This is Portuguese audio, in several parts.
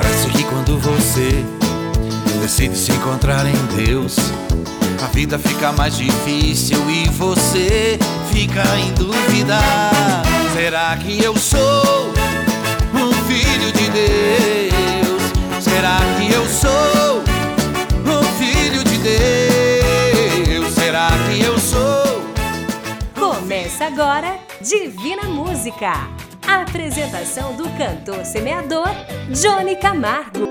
Parece que quando você decide se encontrar em Deus, a vida fica mais difícil e você fica em dúvida. Será que eu sou um filho de Deus? Será que eu sou um filho de Deus? Será que eu sou? Começa agora Divina Música. Apresentação do cantor semeador Johnny Camargo.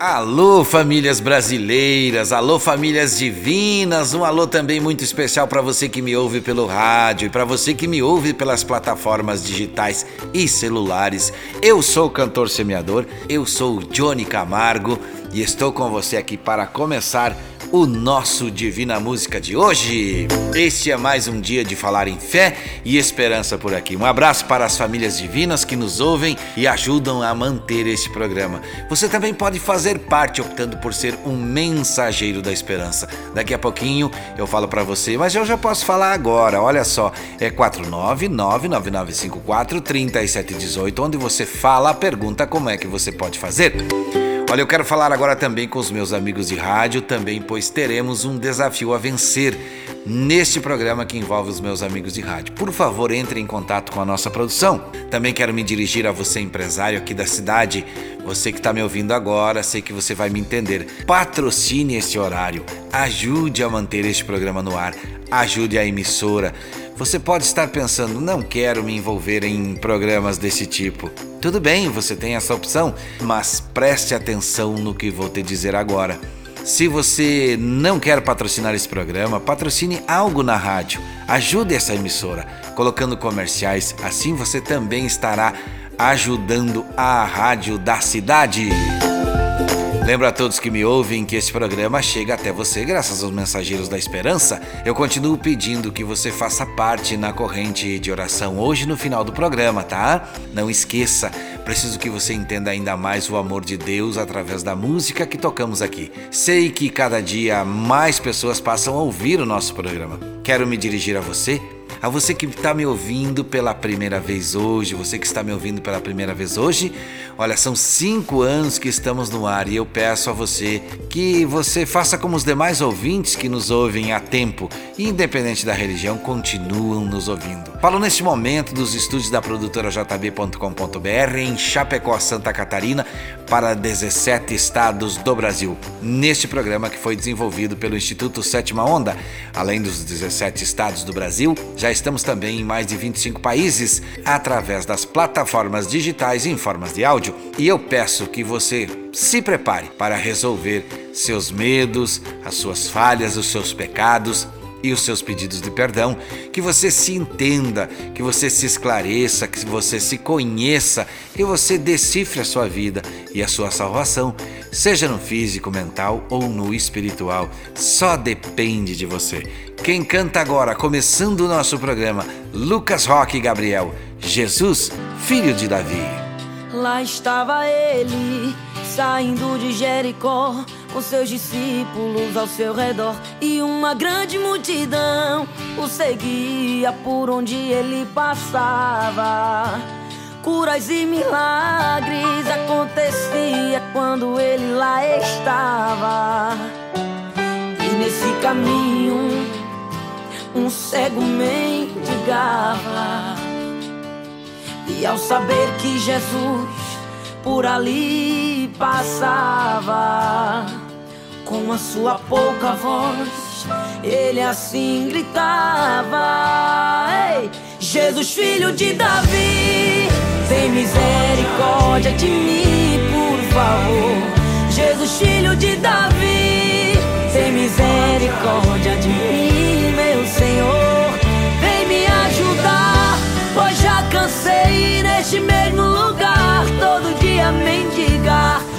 Alô, famílias brasileiras, alô, famílias divinas, um alô também muito especial para você que me ouve pelo rádio e para você que me ouve pelas plataformas digitais e celulares. Eu sou o cantor semeador, eu sou o Johnny Camargo e estou com você aqui para começar o nosso Divina Música de hoje. Este é mais um dia de falar em fé e esperança por aqui. Um abraço para as famílias divinas que nos ouvem e ajudam a manter este programa. Você também pode fazer parte optando por ser um mensageiro da esperança. Daqui a pouquinho eu falo para você, mas eu já posso falar agora. Olha só, é 49999543718, onde você fala a pergunta como é que você pode fazer. Olha, eu quero falar agora também com os meus amigos de rádio, também, pois teremos um desafio a vencer neste programa que envolve os meus amigos de rádio. Por favor, entre em contato com a nossa produção. Também quero me dirigir a você, empresário aqui da cidade. Você que está me ouvindo agora, sei que você vai me entender. Patrocine este horário, ajude a manter este programa no ar, ajude a emissora. Você pode estar pensando, não quero me envolver em programas desse tipo. Tudo bem, você tem essa opção, mas preste atenção no que vou te dizer agora. Se você não quer patrocinar esse programa, patrocine algo na rádio. Ajude essa emissora, colocando comerciais, assim você também estará ajudando a rádio da cidade. Lembro a todos que me ouvem que esse programa chega até você graças aos Mensageiros da Esperança. Eu continuo pedindo que você faça parte na corrente de oração hoje no final do programa, tá? Não esqueça, preciso que você entenda ainda mais o amor de Deus através da música que tocamos aqui. Sei que cada dia mais pessoas passam a ouvir o nosso programa. Quero me dirigir a você a você que está me ouvindo pela primeira vez hoje, você que está me ouvindo pela primeira vez hoje, olha, são cinco anos que estamos no ar e eu peço a você que você faça como os demais ouvintes que nos ouvem há tempo, independente da religião, continuam nos ouvindo. Falo neste momento dos estúdios da produtora jb.com.br em Chapecó, Santa Catarina, para 17 estados do Brasil. Neste programa que foi desenvolvido pelo Instituto Sétima Onda, além dos 17 estados do Brasil, já estamos também em mais de 25 países através das plataformas digitais em formas de áudio. E eu peço que você se prepare para resolver seus medos, as suas falhas, os seus pecados e os seus pedidos de perdão, que você se entenda, que você se esclareça, que você se conheça, que você decifre a sua vida e a sua salvação, seja no físico, mental ou no espiritual. Só depende de você. Quem canta agora, começando o nosso programa, Lucas Roque Gabriel, Jesus, filho de Davi. Lá estava ele, saindo de Jericó com seus discípulos ao seu redor e uma grande multidão o seguia por onde ele passava. Curas e milagres acontecia quando ele lá estava. E nesse caminho um cego mendigava. E ao saber que Jesus por ali passava, com a sua pouca voz, ele assim gritava: Ei, Jesus, filho de Davi, tem misericórdia de mim, por favor. Jesus, filho de Davi, tem misericórdia de mim, meu Senhor. Vem me ajudar, pois já cansei neste mesmo lugar, todo dia mendigar.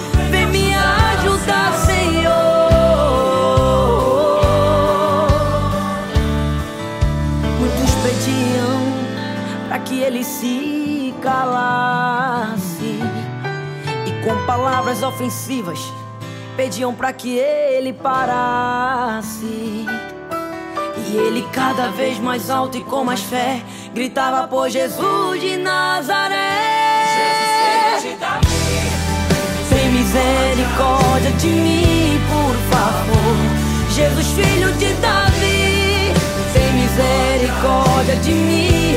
Palavras ofensivas pediam para que ele parasse. E ele cada vez mais alto e com mais fé gritava por Jesus de Nazaré. Jesus filho de Davi, tem misericórdia de mim, por favor. Jesus filho de Davi, tem misericórdia de mim,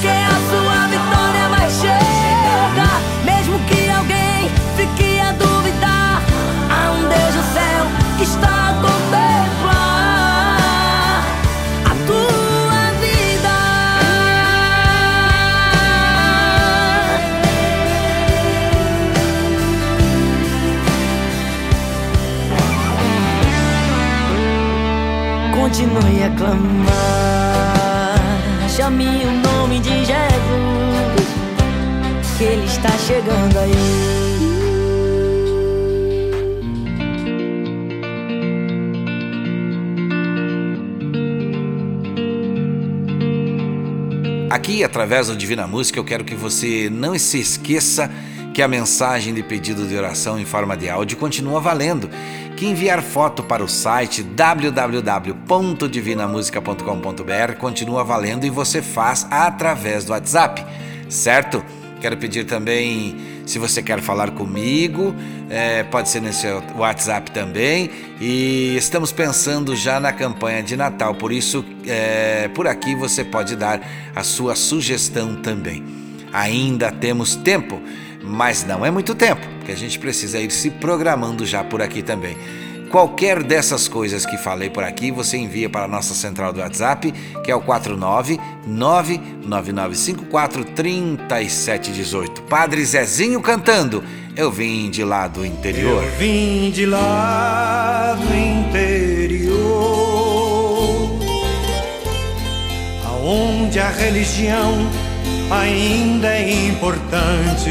porque chegando aí. Aqui, através do Divina Música, eu quero que você não se esqueça que a mensagem de pedido de oração em forma de áudio continua valendo. Que enviar foto para o site www.divinamusica.com.br continua valendo e você faz através do WhatsApp, certo? Quero pedir também, se você quer falar comigo, é, pode ser nesse WhatsApp também. E estamos pensando já na campanha de Natal, por isso, é, por aqui você pode dar a sua sugestão também. Ainda temos tempo, mas não é muito tempo, porque a gente precisa ir se programando já por aqui também. Qualquer dessas coisas que falei por aqui, você envia para a nossa central do WhatsApp, que é o 49999543718. Padre Zezinho cantando. Eu vim de lá do interior. Eu vim de lá do interior, aonde a religião ainda é importante.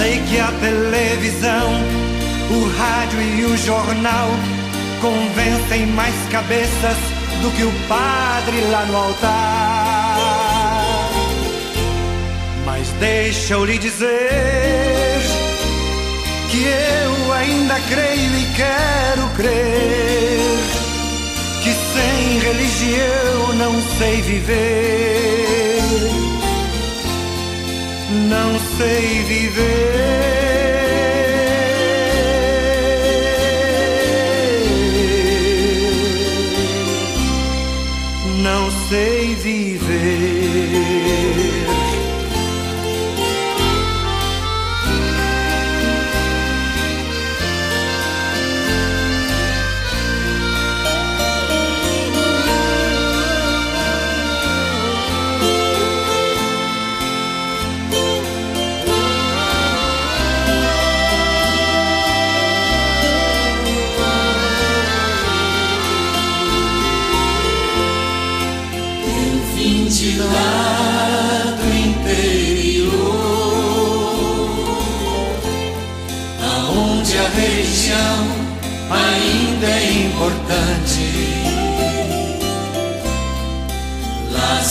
Sei que a televisão, o rádio e o jornal convencem mais cabeças do que o padre lá no altar. Mas deixa eu lhe dizer que eu ainda creio e quero crer que sem religião não sei viver. Não sei viver. Não sei viver.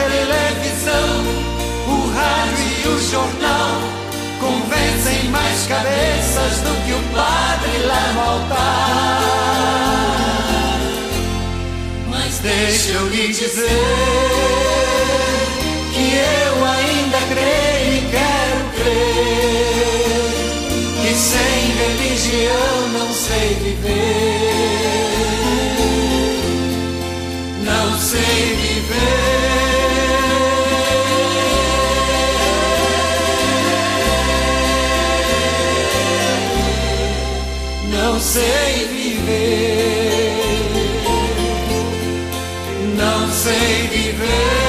Televisão, o rádio e o jornal convencem mais cabeças do que o padre lá no altar. Mas deixa eu lhe dizer que eu ainda creio e quero crer que sem religião não sei viver, não sei viver. Não sei viver, não sei viver,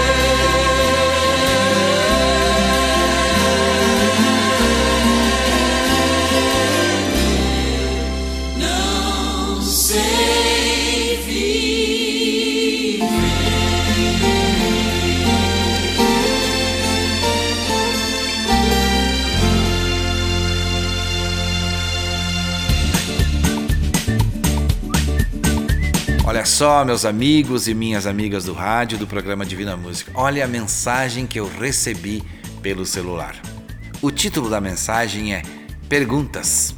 só, meus amigos e minhas amigas do rádio do programa Divina Música. Olha a mensagem que eu recebi pelo celular. O título da mensagem é Perguntas.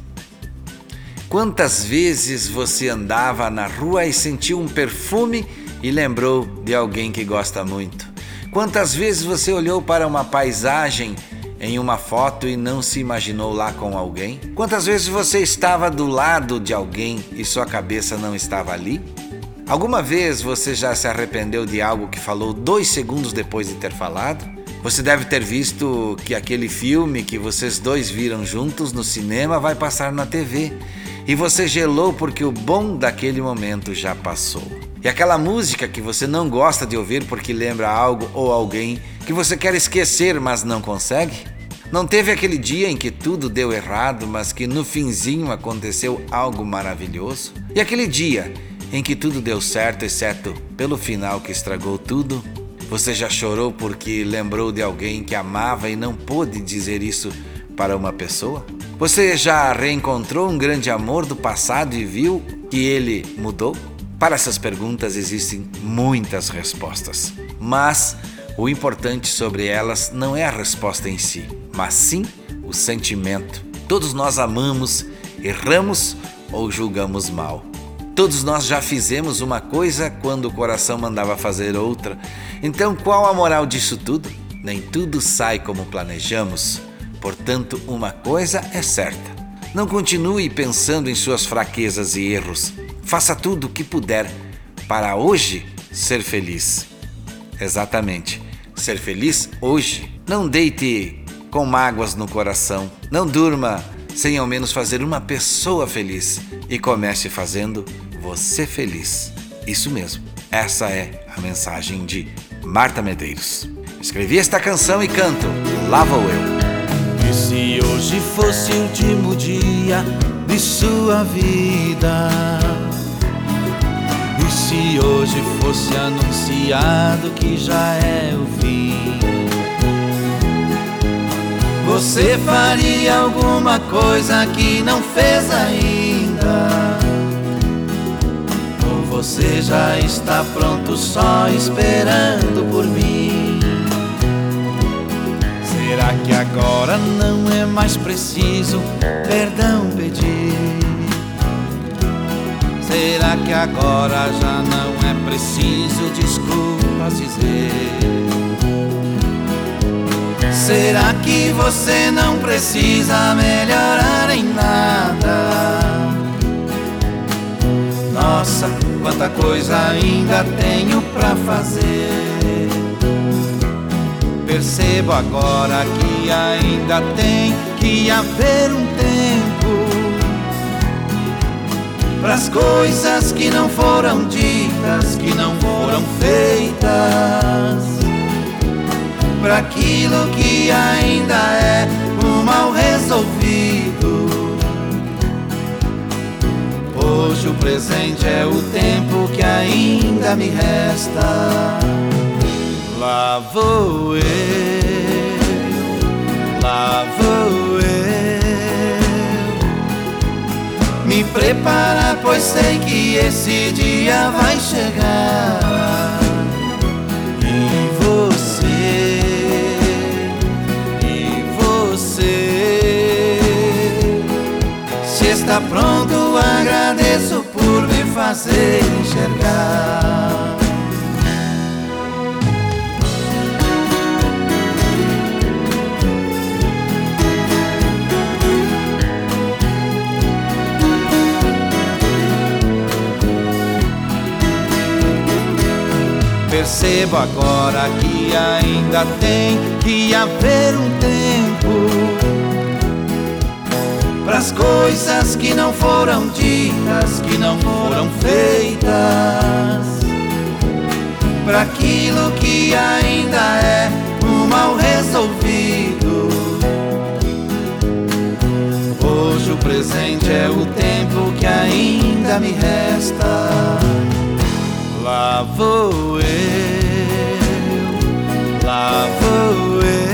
Quantas vezes você andava na rua e sentiu um perfume e lembrou de alguém que gosta muito? Quantas vezes você olhou para uma paisagem em uma foto e não se imaginou lá com alguém? Quantas vezes você estava do lado de alguém e sua cabeça não estava ali? Alguma vez você já se arrependeu de algo que falou dois segundos depois de ter falado? Você deve ter visto que aquele filme que vocês dois viram juntos no cinema vai passar na TV. E você gelou porque o bom daquele momento já passou. E aquela música que você não gosta de ouvir porque lembra algo ou alguém que você quer esquecer, mas não consegue? Não teve aquele dia em que tudo deu errado, mas que no finzinho aconteceu algo maravilhoso? E aquele dia em que tudo deu certo, exceto pelo final que estragou tudo? Você já chorou porque lembrou de alguém que amava e não pôde dizer isso para uma pessoa? Você já reencontrou um grande amor do passado e viu que ele mudou? Para essas perguntas existem muitas respostas, mas o importante sobre elas não é a resposta em si, mas sim o sentimento. Todos nós amamos, erramos ou julgamos mal. Todos nós já fizemos uma coisa quando o coração mandava fazer outra. Então, qual a moral disso tudo? Nem tudo sai como planejamos. Portanto, uma coisa é certa: não continue pensando em suas fraquezas e erros. Faça tudo o que puder para hoje ser feliz. Exatamente, ser feliz hoje. Não deite com mágoas no coração. Não durma sem ao menos fazer uma pessoa feliz. E comece fazendo você feliz. Isso mesmo, essa é a mensagem de Marta Medeiros. Escrevi esta canção e canto Lá Vou Eu. E se hoje fosse o último dia de sua vida? E se hoje fosse anunciado que já é o fim? Você faria alguma coisa que não fez ainda? Ou você já está pronto só esperando por mim? Será que agora não é mais preciso perdão pedir? Será que agora já não é preciso desculpas dizer? Será que você não precisa melhorar em nada? Nossa, quanta coisa ainda tenho pra fazer. Percebo agora que ainda tem que haver um tempo pras coisas que não foram ditas, que não foram feitas, aquilo que ainda é um mal resolvido. Hoje o presente é o tempo que ainda me resta. Lá vou eu, lá vou eu me preparar, pois sei que esse dia vai chegar. Pronto, agradeço por me fazer enxergar. percebo agora que ainda tem que haver um tempo para as coisas que não foram ditas, que não foram feitas, para aquilo que ainda é um mal resolvido. Hoje o presente é o tempo que ainda me resta. Lá vou eu, lá vou eu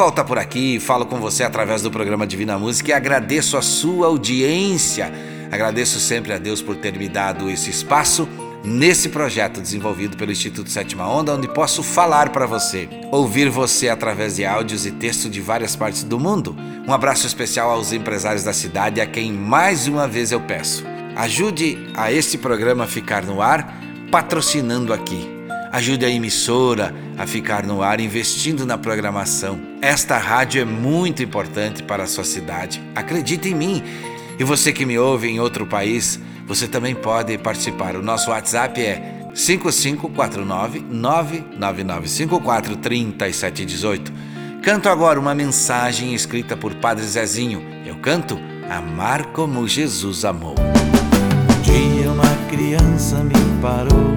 Volta por aqui, falo com você através do programa Divina Música e agradeço a sua audiência. Agradeço sempre a Deus por ter me dado esse espaço nesse projeto desenvolvido pelo Instituto Sétima Onda, onde posso falar para você, ouvir você através de áudios e texto de várias partes do mundo. Um abraço especial aos empresários da cidade, a quem mais uma vez eu peço. Ajude a este programa a ficar no ar, patrocinando aqui. Ajude a emissora a ficar no ar investindo na programação. Esta rádio é muito importante para a sua cidade. Acredite em mim. E você que me ouve em outro país, você também pode participar. O nosso WhatsApp é 5549 99954 3718. Canto agora uma mensagem escrita por Padre Zezinho. Eu canto Amar como Jesus amou. Um dia uma criança me parou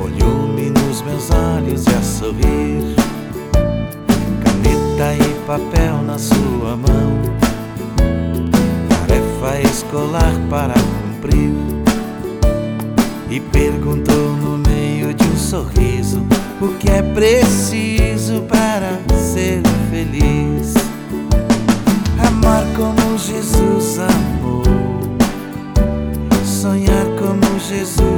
Olhou-me nos meus olhos e a sorrir Caneta e papel na sua mão. Tarefa escolar para cumprir. E perguntou no meio de um sorriso O que é preciso para ser feliz. Amar como Jesus amou. Sonhar como Jesus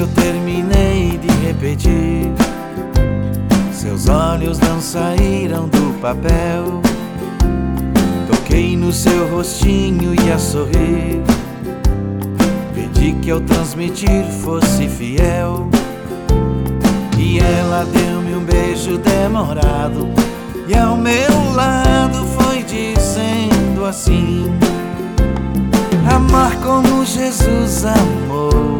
Que eu terminei de repetir, seus olhos não saíram do papel. Toquei no seu rostinho e a sorrir. Pedi que ao transmitir fosse fiel. E ela deu-me um beijo demorado. E ao meu lado foi dizendo assim: Amar como Jesus amou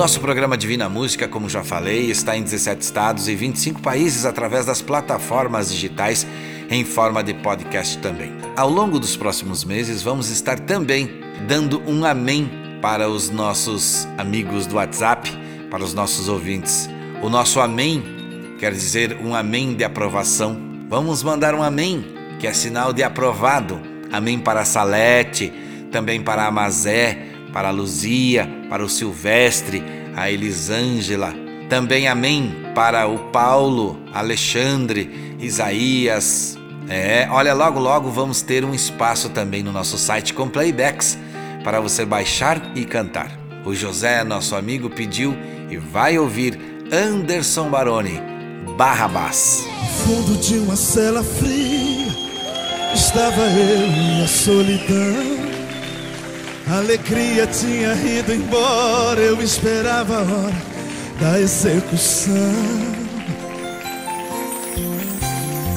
Nosso programa Divina Música, como já falei, está em 17 estados e 25 países através das plataformas digitais em forma de podcast também. Ao longo dos próximos meses, vamos estar também dando um amém para os nossos amigos do WhatsApp, para os nossos ouvintes. O nosso amém quer dizer um amém de aprovação. Vamos mandar um amém, que é sinal de aprovado. Amém para Salete, também para a Mazé, para a Luzia, para o Silvestre, a Elisângela. Também amém para o Paulo, Alexandre, Isaías. É, olha, logo logo vamos ter um espaço também no nosso site com playbacks para você baixar e cantar. O José, nosso amigo, pediu e vai ouvir Anderson Baroni, Barrabás. fundo de uma cela fria estava eu e a solidão. A alegria tinha ido embora, eu esperava a hora da execução.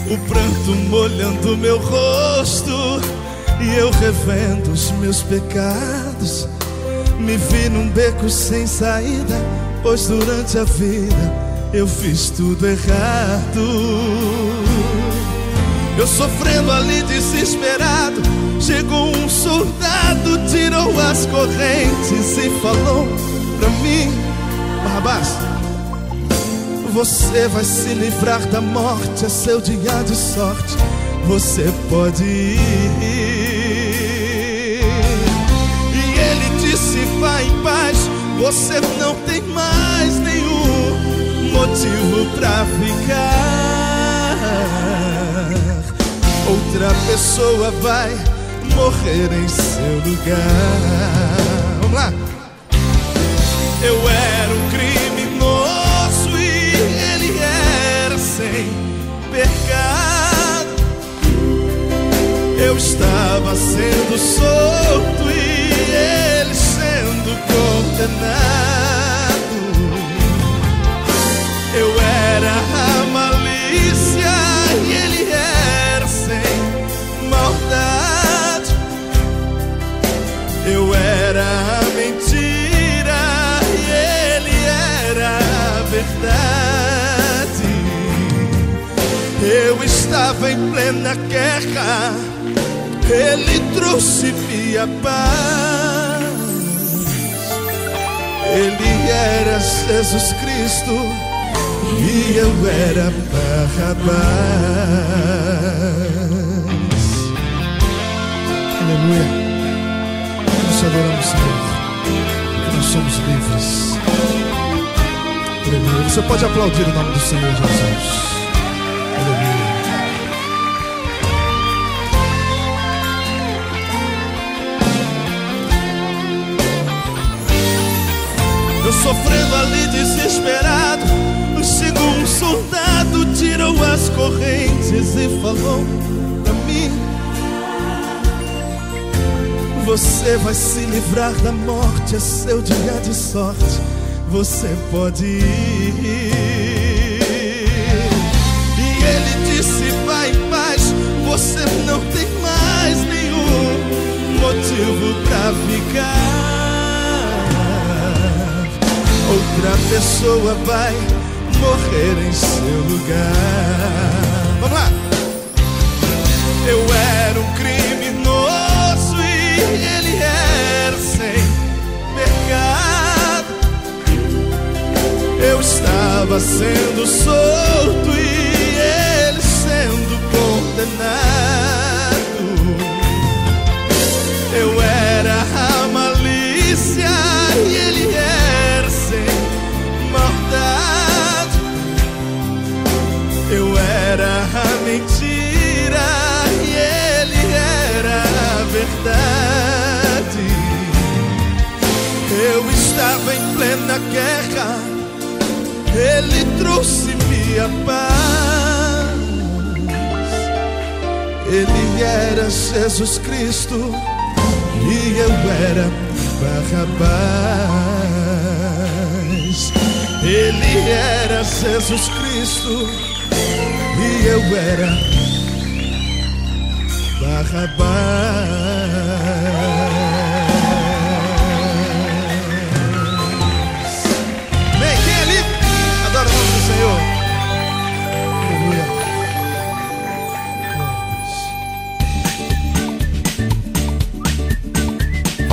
O pranto molhando meu rosto e eu revendo os meus pecados. Me vi num beco sem saída, pois durante a vida eu fiz tudo errado. Eu sofrendo ali desesperado, chegou um soldado, tirou as correntes e falou pra mim: Barrabás, você vai se livrar da morte, é seu dia de sorte, você pode ir. E ele disse: Vai em paz, você não tem mais nenhum motivo pra ficar. Outra pessoa vai morrer em seu lugar. Vamos lá. Eu era um criminoso e ele era sem pecado. Eu estava sendo solto e ele sendo condenado. Eu era era a mentira e ele era a verdade. Eu estava em plena guerra, ele trouxe minha paz. Ele era Jesus Cristo e eu era Barrabás. Senhor, que nós somos livres. Aleluia. Você pode aplaudir o nome do Senhor Jesus. Aleluia. Eu sofrendo ali desesperado, chegou um soldado, tirou as correntes e falou Você vai se livrar da morte, é seu dia de sorte, você pode ir. E ele disse: Vai em paz, você não tem mais nenhum motivo pra ficar. Outra pessoa vai morrer em seu lugar. Vamos lá! Eu era um ele era sem pecado. Eu estava sendo solto e a verdade. Eu estava em plena guerra, ele trouxe-me a paz. Ele era Jesus Cristo e eu era Barrabás. Ele era Jesus Cristo e eu era Barrabás.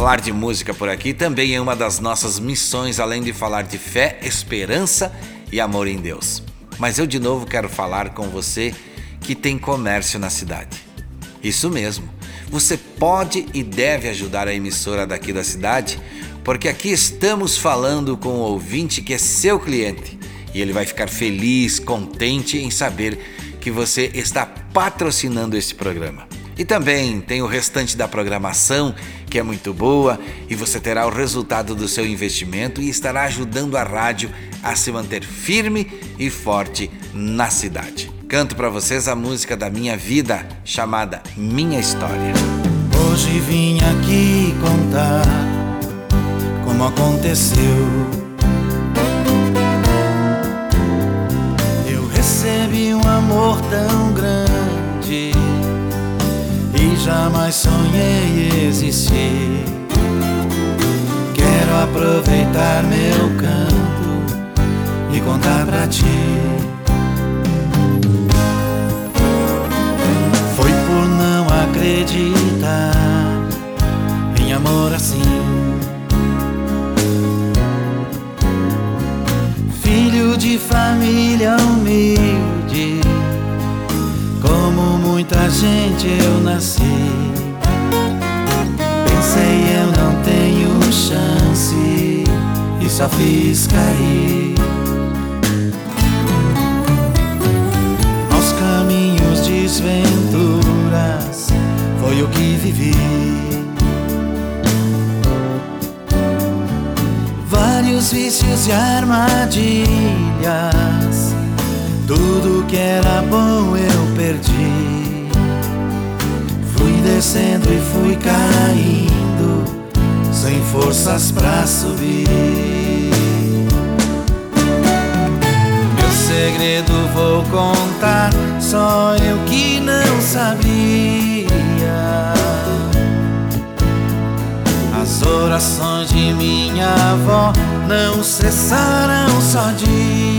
Falar de música por aqui também é uma das nossas missões, além de falar de fé, esperança e amor em Deus. Mas eu de novo quero falar com você que tem comércio na cidade. Isso mesmo, você pode e deve ajudar a emissora daqui da cidade, porque aqui estamos falando com o ouvinte que é seu cliente e ele vai ficar feliz, contente em saber que você está patrocinando esse programa. E também tem o restante da programação, que é muito boa, e você terá o resultado do seu investimento e estará ajudando a rádio a se manter firme e forte na cidade. Canto para vocês a música da minha vida, chamada Minha História. Hoje vim aqui contar como aconteceu. Eu recebi um amor tão grande jamais sonhei existir. Quero aproveitar meu canto e contar pra ti. Nasci. Pensei eu não tenho chance e só fiz cair. Aos caminhos desventuras foi o que vivi. Vários vícios e armadilhas, tudo que era bom eu descendo e fui caindo, sem forças pra subir. Meu segredo vou contar, só eu que não sabia. As orações de minha avó não cessaram só dia.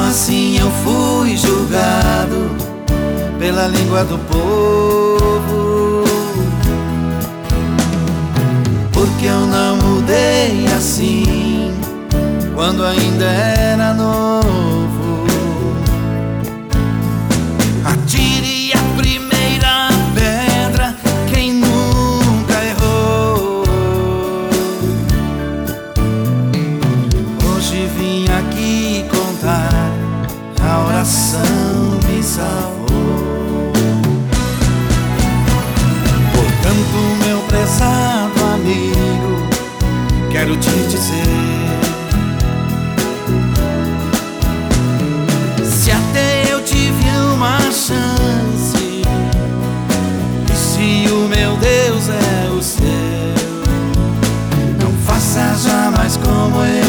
Assim eu fui julgado pela língua do povo. Porque eu não mudei assim quando ainda era novo. Salvou. Portanto, meu prezado amigo, quero te dizer. Se até eu tive uma chance, e se o meu Deus é o seu, não faça jamais como eu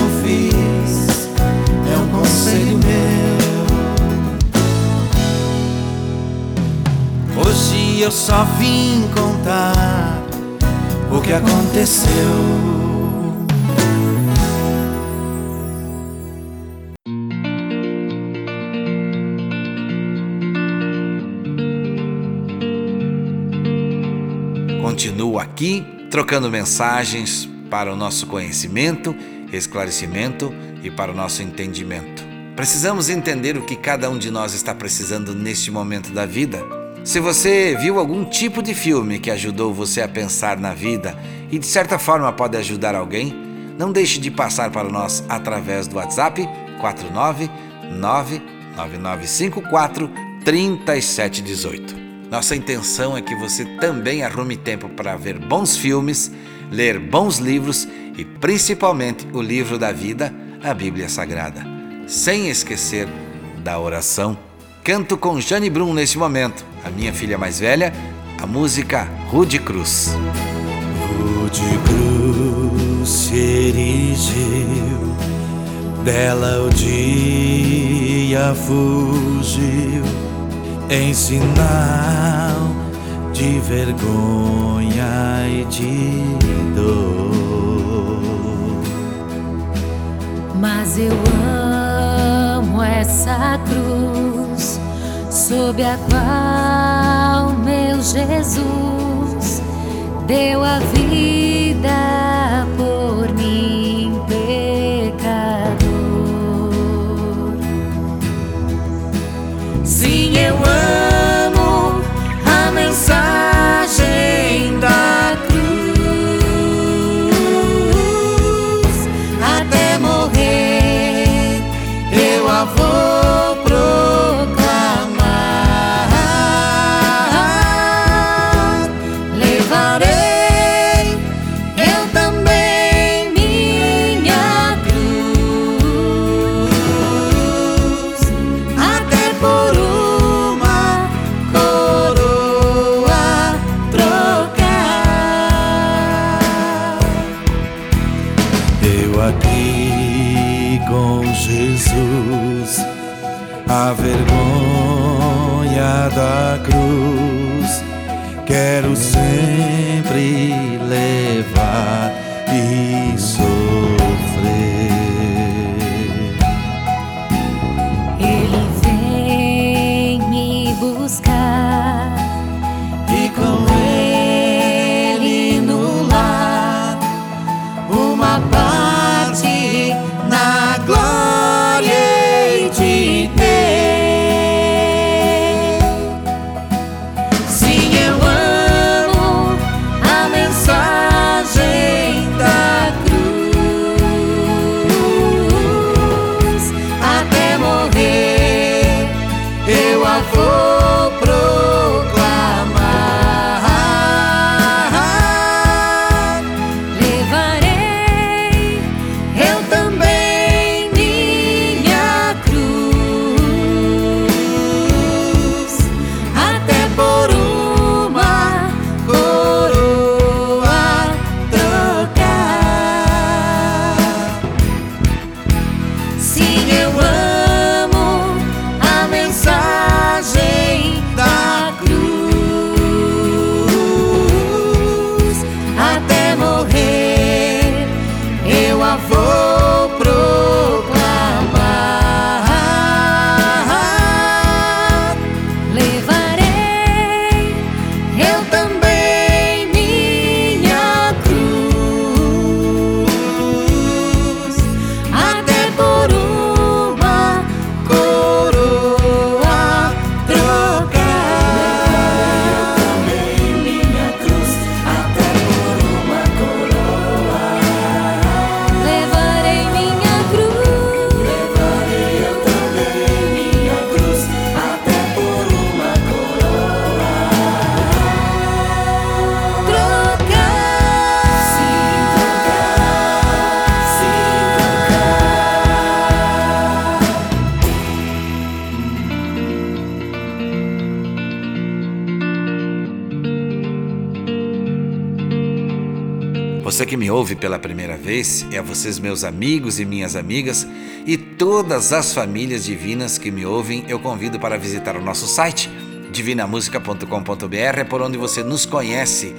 eu só vim contar o que aconteceu. Continuo aqui trocando mensagens para o nosso conhecimento, esclarecimento e para o nosso entendimento. Precisamos entender o que cada um de nós está precisando neste momento da vida. Se você viu algum tipo de filme que ajudou você a pensar na vida e de certa forma pode ajudar alguém, não deixe de passar para nós através do WhatsApp 4999954 3718. Nossa intenção é que você também arrume tempo para ver bons filmes, ler bons livros e principalmente o livro da vida, a Bíblia Sagrada. Sem esquecer da oração. Canto com Jane Brum neste momento, a minha filha mais velha, a música Rude Cruz. Rude cruz se erigiu, dela o dia fugiu, em sinal de vergonha e de dor. Mas eu amo essa cruz sob a qual meu Jesus deu a vida você que me ouve pela primeira vez, e a vocês, meus amigos e minhas amigas, e todas as famílias divinas que me ouvem, eu convido para visitar o nosso site divinamusica.com.br, é por onde você nos conhece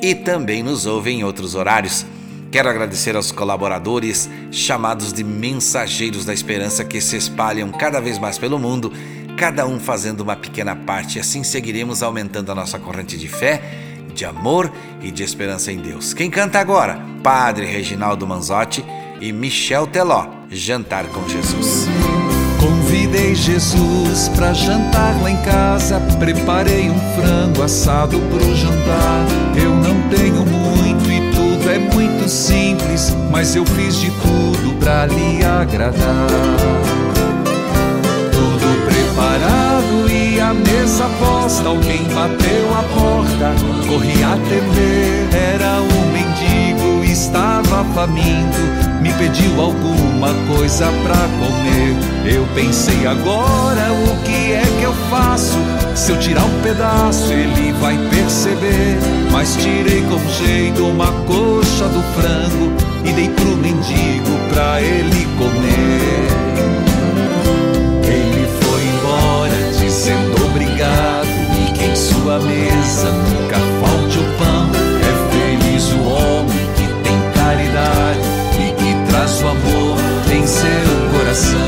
e também nos ouve em outros horários. Quero agradecer aos colaboradores chamados de mensageiros da esperança que se espalham cada vez mais pelo mundo, cada um fazendo uma pequena parte, assim seguiremos aumentando a nossa corrente de fé, de amor e de esperança em Deus. Quem canta agora? Padre Reginaldo Manzotti e Michel Teló, Jantar com Jesus. Convidei Jesus pra jantar lá em casa. Preparei um frango assado pro jantar. Eu não tenho muito e tudo é muito simples, mas eu fiz de tudo pra lhe agradar. Tudo preparado mesa posta. Alguém bateu a porta, corri a atender. Era um mendigo, estava faminto me pediu alguma coisa pra comer. Eu pensei agora o que é que eu faço? Se eu tirar um pedaço, ele vai perceber. Mas tirei com jeito uma coxa do frango e dei pro mendigo pra ele comer. Sua mesa nunca falte o pão. É feliz o homem que tem caridade traz o amor em seu coração.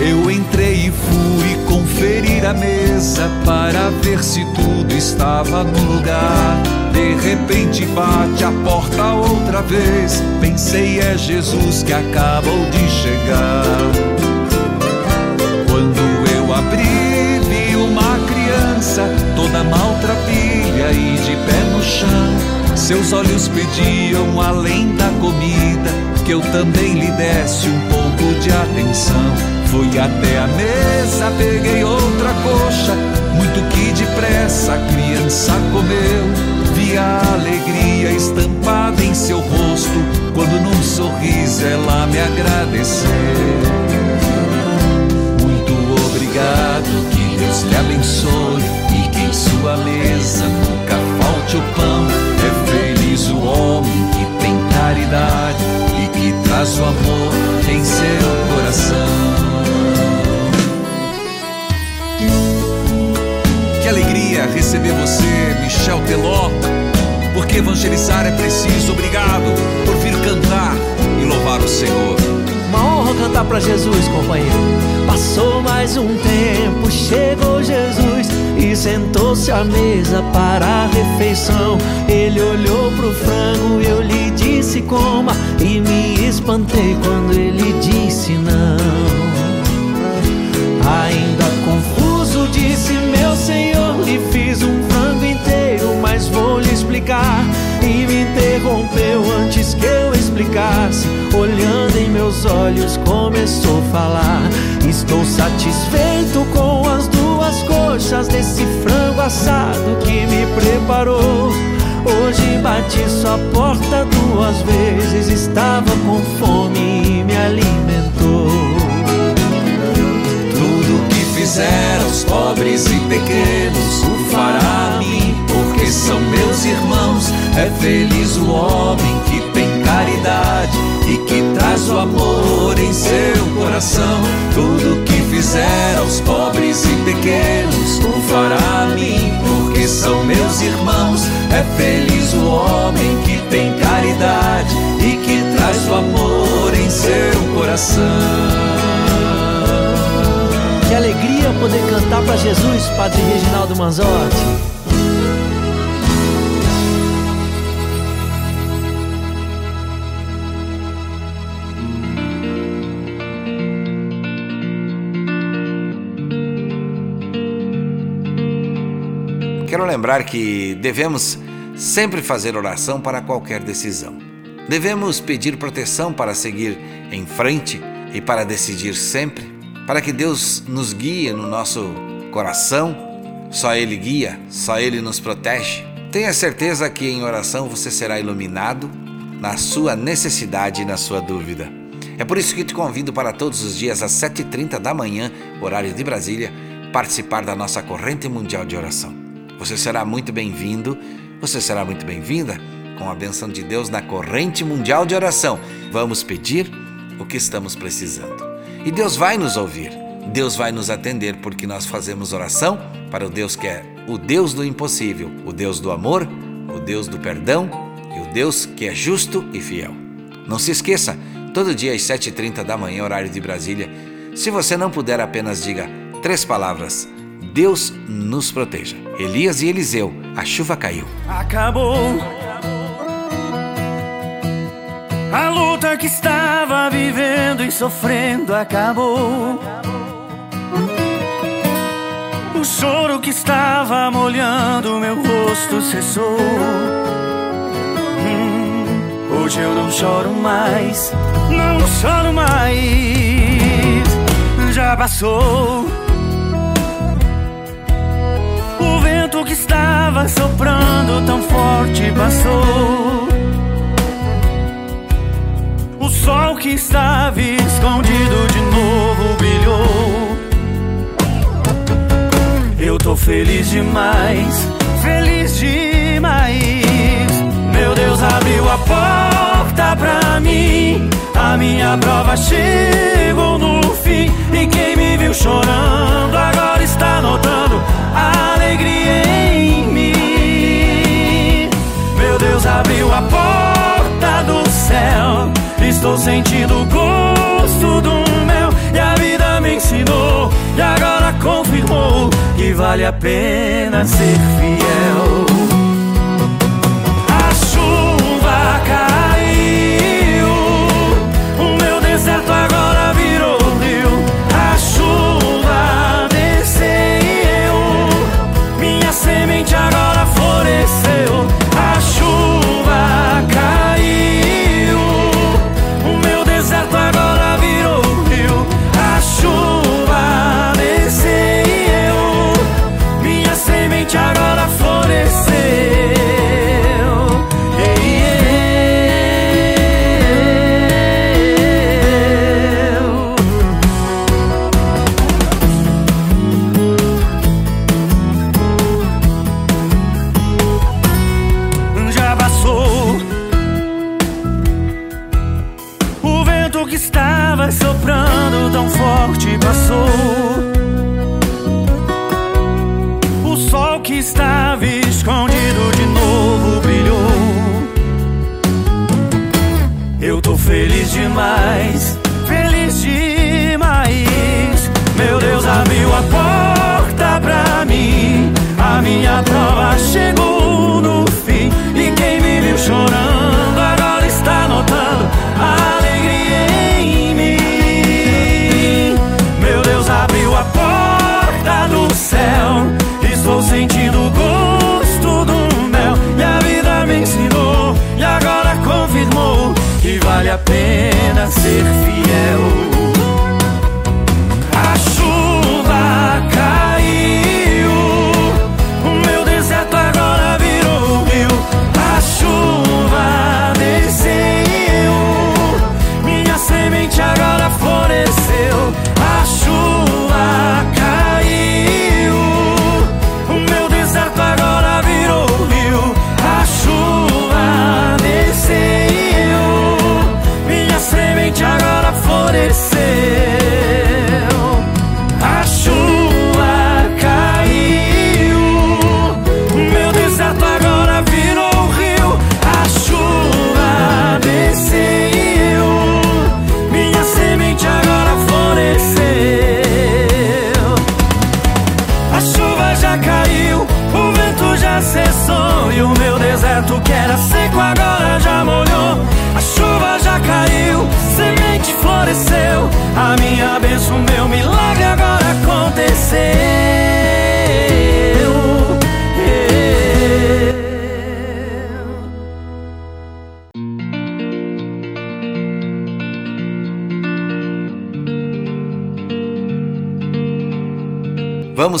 Eu entrei e fui conferir a mesa para ver se tudo estava no lugar. De repente bate a porta outra vez. Pensei é Jesus que acabou de chegar. Toda maltrapilha e de pé no chão. Seus olhos pediam, além da comida, que eu também lhe desse um pouco de atenção. Fui até a mesa, peguei outra coxa, muito que depressa a criança comeu. Vi a alegria estampada em seu rosto, quando num sorriso ela me agradeceu. Muito obrigado, que Deus lhe abençoe sua mesa nunca falte o pão. É feliz o homem que tem caridade e que traz o amor em seu coração. Que alegria receber você, Michel Teló. Porque evangelizar é preciso. Obrigado por vir cantar e louvar o Senhor. Uma honra cantar pra Jesus, companheiro. Passou mais um tempo, chegou Jesus e sentou-se à mesa para a refeição. Ele olhou pro frango, eu lhe disse coma e me espantei quando ele disse não. Ainda confuso disse meu senhor, lhe fiz um frango inteiro, mas vou lhe explicar. E me interrompeu antes que eu explicasse, olhando em meus olhos começou a falar. Estou satisfeito com as coxas desse frango assado que me preparou. Hoje bati sua porta duas vezes, estava com fome e me alimentou. Tudo que fizer aos pobres e pequenos, o fará a mim, porque são meus irmãos. É feliz o homem que tem caridade e que traz o amor em seu coração. Tudo que fizer aos pobres e pequenos, o fará a mim, porque são meus irmãos. É feliz o homem que tem caridade e que traz o amor em seu coração. Que alegria poder cantar para Jesus, Padre Reginaldo Manzotti. Quero lembrar que devemos sempre fazer oração para qualquer decisão. Devemos pedir proteção para seguir em frente e para decidir sempre, para que Deus nos guie no nosso coração. Só Ele guia, só Ele nos protege. Tenha certeza que em oração você será iluminado na sua necessidade e na sua dúvida. É por isso que te convido para todos os dias às 7h30 da manhã, horário de Brasília, participar da nossa corrente mundial de oração. Você será muito bem-vindo você será muito bem-vinda com a benção de Deus na corrente mundial de oração. Vamos pedir o que estamos precisando. E Deus vai nos ouvir. Deus vai nos atender porque nós fazemos oração para o Deus que é o Deus do impossível, o Deus do amor, o Deus do perdão e o Deus que é justo e fiel. Não se esqueça, todo dia às 7h30 da manhã, horário de Brasília. Se você não puder, apenas diga três palavras: Deus nos proteja. Elias e Eliseu, a chuva caiu. Acabou. A luta que estava vivendo e sofrendo acabou. O choro que estava molhando meu rosto cessou. Hum, hoje eu não choro mais, não choro mais. Já passou. Estava soprando tão forte passou. O sol que estava escondido de novo brilhou. Eu tô feliz demais, feliz demais. Meu Deus abriu a porta pra mim. A minha prova chegou no fim. E quem me viu chorando agora está notando a alegria em mim. Meu Deus abriu a porta do céu. Estou sentindo o gosto do mel. E a vida me ensinou. E agora confirmou que vale a pena ser fiel.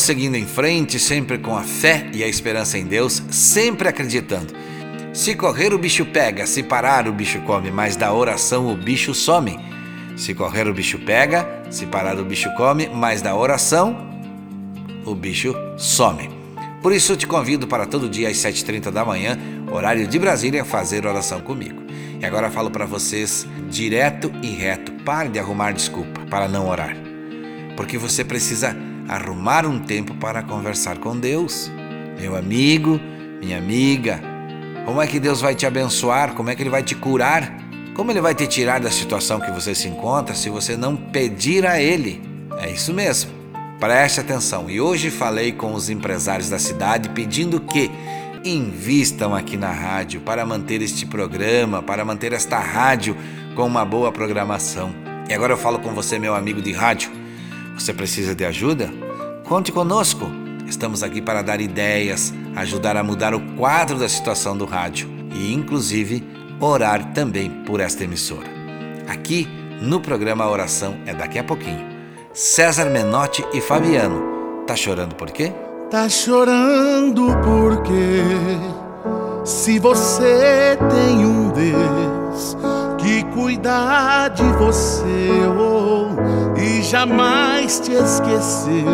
Seguindo em frente, sempre com a fé e a esperança em Deus, sempre acreditando. Se correr, o bicho pega, se parar, o bicho come, mas da oração o bicho some. Se correr, o bicho pega, se parar, o bicho come, mas da oração o bicho some. Por isso te convido para todo dia às 7h30 da manhã, horário de Brasília, fazer oração comigo. E agora falo para vocês direto e reto: pare de arrumar desculpa para não orar. Porque você precisa arrumar um tempo para conversar com Deus. Meu amigo, minha amiga, como é que Deus vai te abençoar? Como é que Ele vai te curar? Como Ele vai te tirar da situação que você se encontra se você não pedir a Ele? É isso mesmo. Preste atenção. E hoje falei com os empresários da cidade pedindo que invistam aqui na rádio para manter este programa, para manter esta rádio com uma boa programação. E agora eu falo com você, meu amigo de rádio. Você precisa de ajuda? Conte conosco. Estamos aqui para dar ideias, ajudar a mudar o quadro da situação do rádio e, inclusive, orar também por esta emissora. Aqui no programa Oração é daqui a pouquinho. César Menotti e Fabiano. Tá chorando por quê? Tá chorando porque se você tem um Deus que cuida de você oh, jamais te esquecer,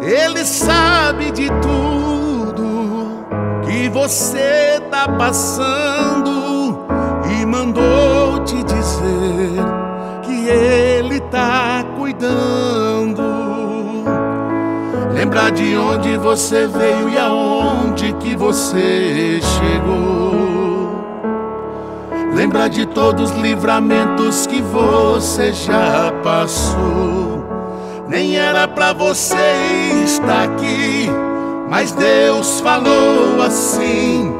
Ele sabe de tudo que você tá passando e mandou te dizer que Ele tá cuidando. Lembrar de onde você veio e aonde que você chegou. Lembrar de todos os livramentos que você já passou. Nem era pra você estar aqui, mas Deus falou assim: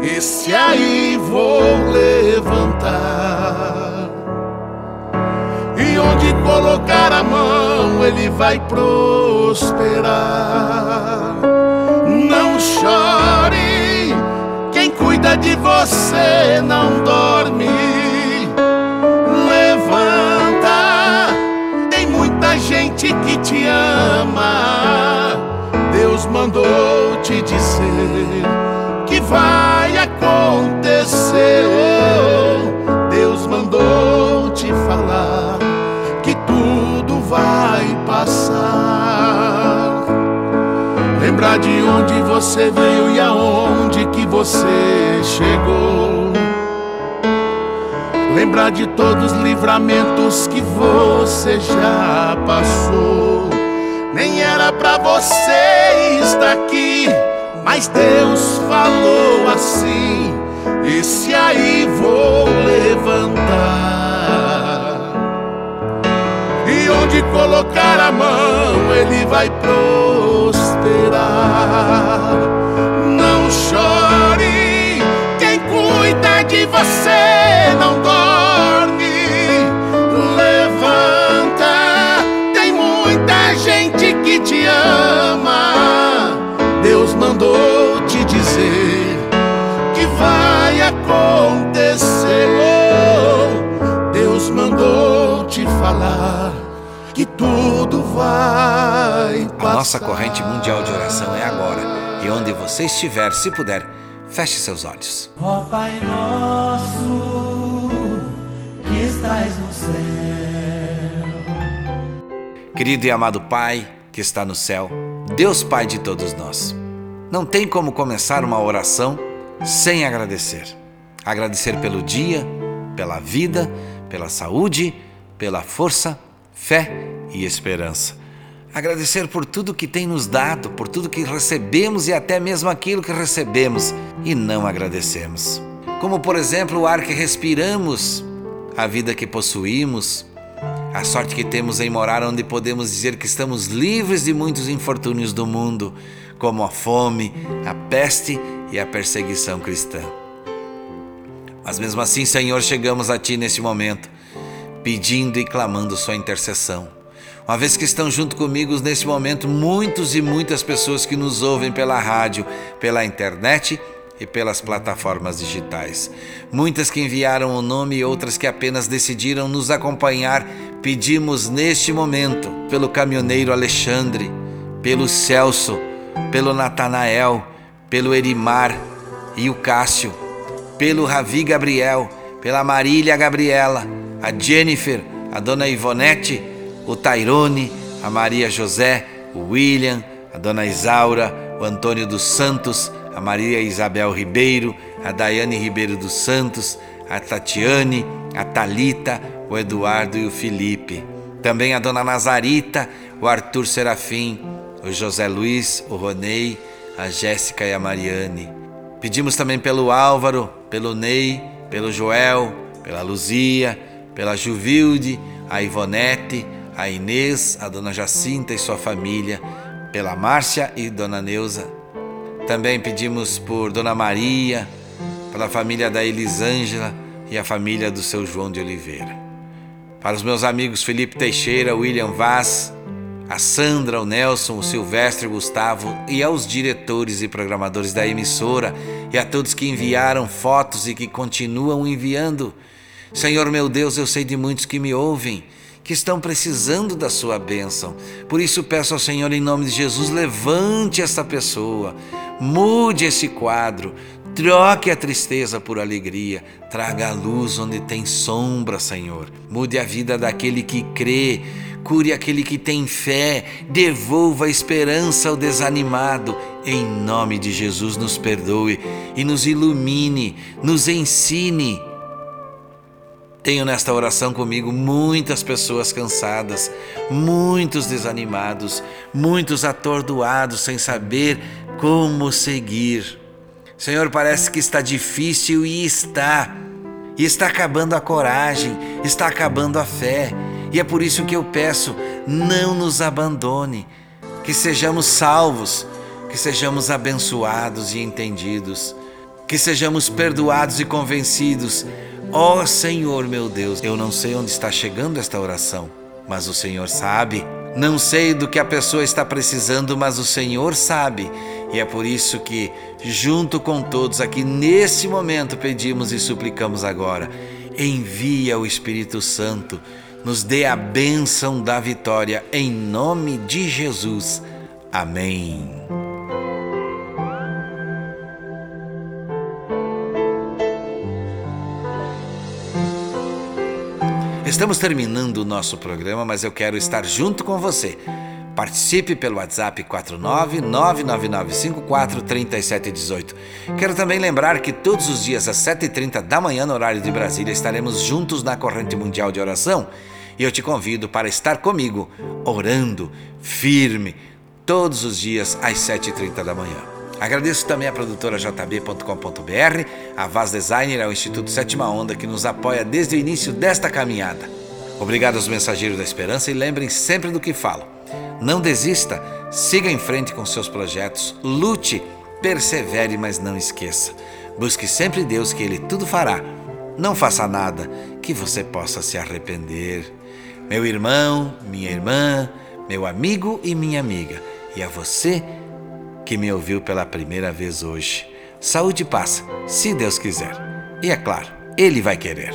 Esse aí vou levantar. E onde colocar a mão, ele vai prosperar. Não chore, quem cuida de você não dorme. Te dizer que vai acontecer. Deus mandou te falar que tudo vai passar. Lembrar de onde você veio e aonde que você chegou. Lembrar de todos os livramentos que você já passou. Nem era pra você estar aqui, mas Deus falou assim: Esse aí vou levantar. E onde colocar a mão, ele vai prosperar. Não chore, quem cuida de você não dorme. Acontecer. Deus mandou te falar que tudo vai A passar. nossa corrente mundial de oração é agora. E onde você estiver, se puder, feche seus olhos. Ó Pai nosso, que estás no céu. Querido e amado Pai que está no céu, Deus Pai de todos nós, não tem como começar uma oração sem agradecer. Agradecer pelo dia, pela vida, pela saúde, pela força, fé e esperança. Agradecer por tudo que tem nos dado, por tudo que recebemos e até mesmo aquilo que recebemos e não agradecemos. Como, por exemplo, o ar que respiramos, a vida que possuímos, a sorte que temos em morar onde podemos dizer que estamos livres de muitos infortúnios do mundo, como a fome, a peste e a perseguição cristã. Mas mesmo assim, Senhor, chegamos a Ti neste momento, pedindo e clamando Sua intercessão. Uma vez que estão junto comigo nesse momento muitos e muitas pessoas que nos ouvem pela rádio, pela internet e pelas plataformas digitais. Muitas que enviaram o nome e outras que apenas decidiram nos acompanhar, pedimos neste momento pelo caminhoneiro Alexandre, pelo Celso, pelo Natanael, pelo Erimar e o Cássio, pelo Ravi Gabriel, pela Marília Gabriela, a Jennifer, a Dona Ivonete, o Tairone, a Maria José, o William, a Dona Isaura, o Antônio dos Santos, a Maria Isabel Ribeiro, a Daiane Ribeiro dos Santos, a Tatiane, a Talita, o Eduardo e o Felipe. Também a Dona Nazarita, o Arthur Serafim, o José Luiz, o Ronei, a Jéssica e a Mariane. Pedimos também pelo Álvaro, pelo Ney, pelo Joel, pela Luzia, pela Juvilde, a Ivonete, a Inês, a Dona Jacinta e sua família, pela Márcia e Dona Neuza. Também pedimos por Dona Maria, pela família da Elisângela e a família do seu João de Oliveira. Para os meus amigos Felipe Teixeira, William Vaz, a Sandra, o Nelson, o Silvestre, o Gustavo e aos diretores e programadores da emissora e a todos que enviaram fotos e que continuam enviando. Senhor meu Deus, eu sei de muitos que me ouvem, que estão precisando da sua bênção. Por isso peço ao Senhor, em nome de Jesus, levante essa pessoa, mude esse quadro, Troque a tristeza por alegria, traga a luz onde tem sombra, Senhor. Mude a vida daquele que crê, cure aquele que tem fé, devolva a esperança ao desanimado. Em nome de Jesus, nos perdoe e nos ilumine, nos ensine. Tenho nesta oração comigo muitas pessoas cansadas, muitos desanimados, muitos atordoados sem saber como seguir. Senhor, parece que está difícil e está. E está acabando a coragem, está acabando a fé. E é por isso que eu peço: não nos abandone, que sejamos salvos, que sejamos abençoados e entendidos, que sejamos perdoados e convencidos. Ó oh, Senhor meu Deus, eu não sei onde está chegando esta oração, mas o Senhor sabe. Não sei do que a pessoa está precisando, mas o Senhor sabe. E é por isso que, junto com todos aqui nesse momento, pedimos e suplicamos agora: envia o Espírito Santo, nos dê a bênção da vitória, em nome de Jesus. Amém. Estamos terminando o nosso programa, mas eu quero estar junto com você. Participe pelo WhatsApp 49999543718. Quero também lembrar que todos os dias às 7h30 da manhã, no horário de Brasília, estaremos juntos na corrente mundial de oração. E eu te convido para estar comigo, orando, firme, todos os dias às 7h30 da manhã. Agradeço também à produtora jb.com.br, a Vaz Designer, ao Instituto Sétima Onda, que nos apoia desde o início desta caminhada. Obrigado aos mensageiros da esperança e lembrem sempre do que falo. Não desista, siga em frente com seus projetos, lute, persevere, mas não esqueça. Busque sempre Deus que Ele tudo fará. Não faça nada que você possa se arrepender. Meu irmão, minha irmã, meu amigo e minha amiga, e a você que me ouviu pela primeira vez hoje. Saúde e paz, se Deus quiser. E é claro, Ele vai querer.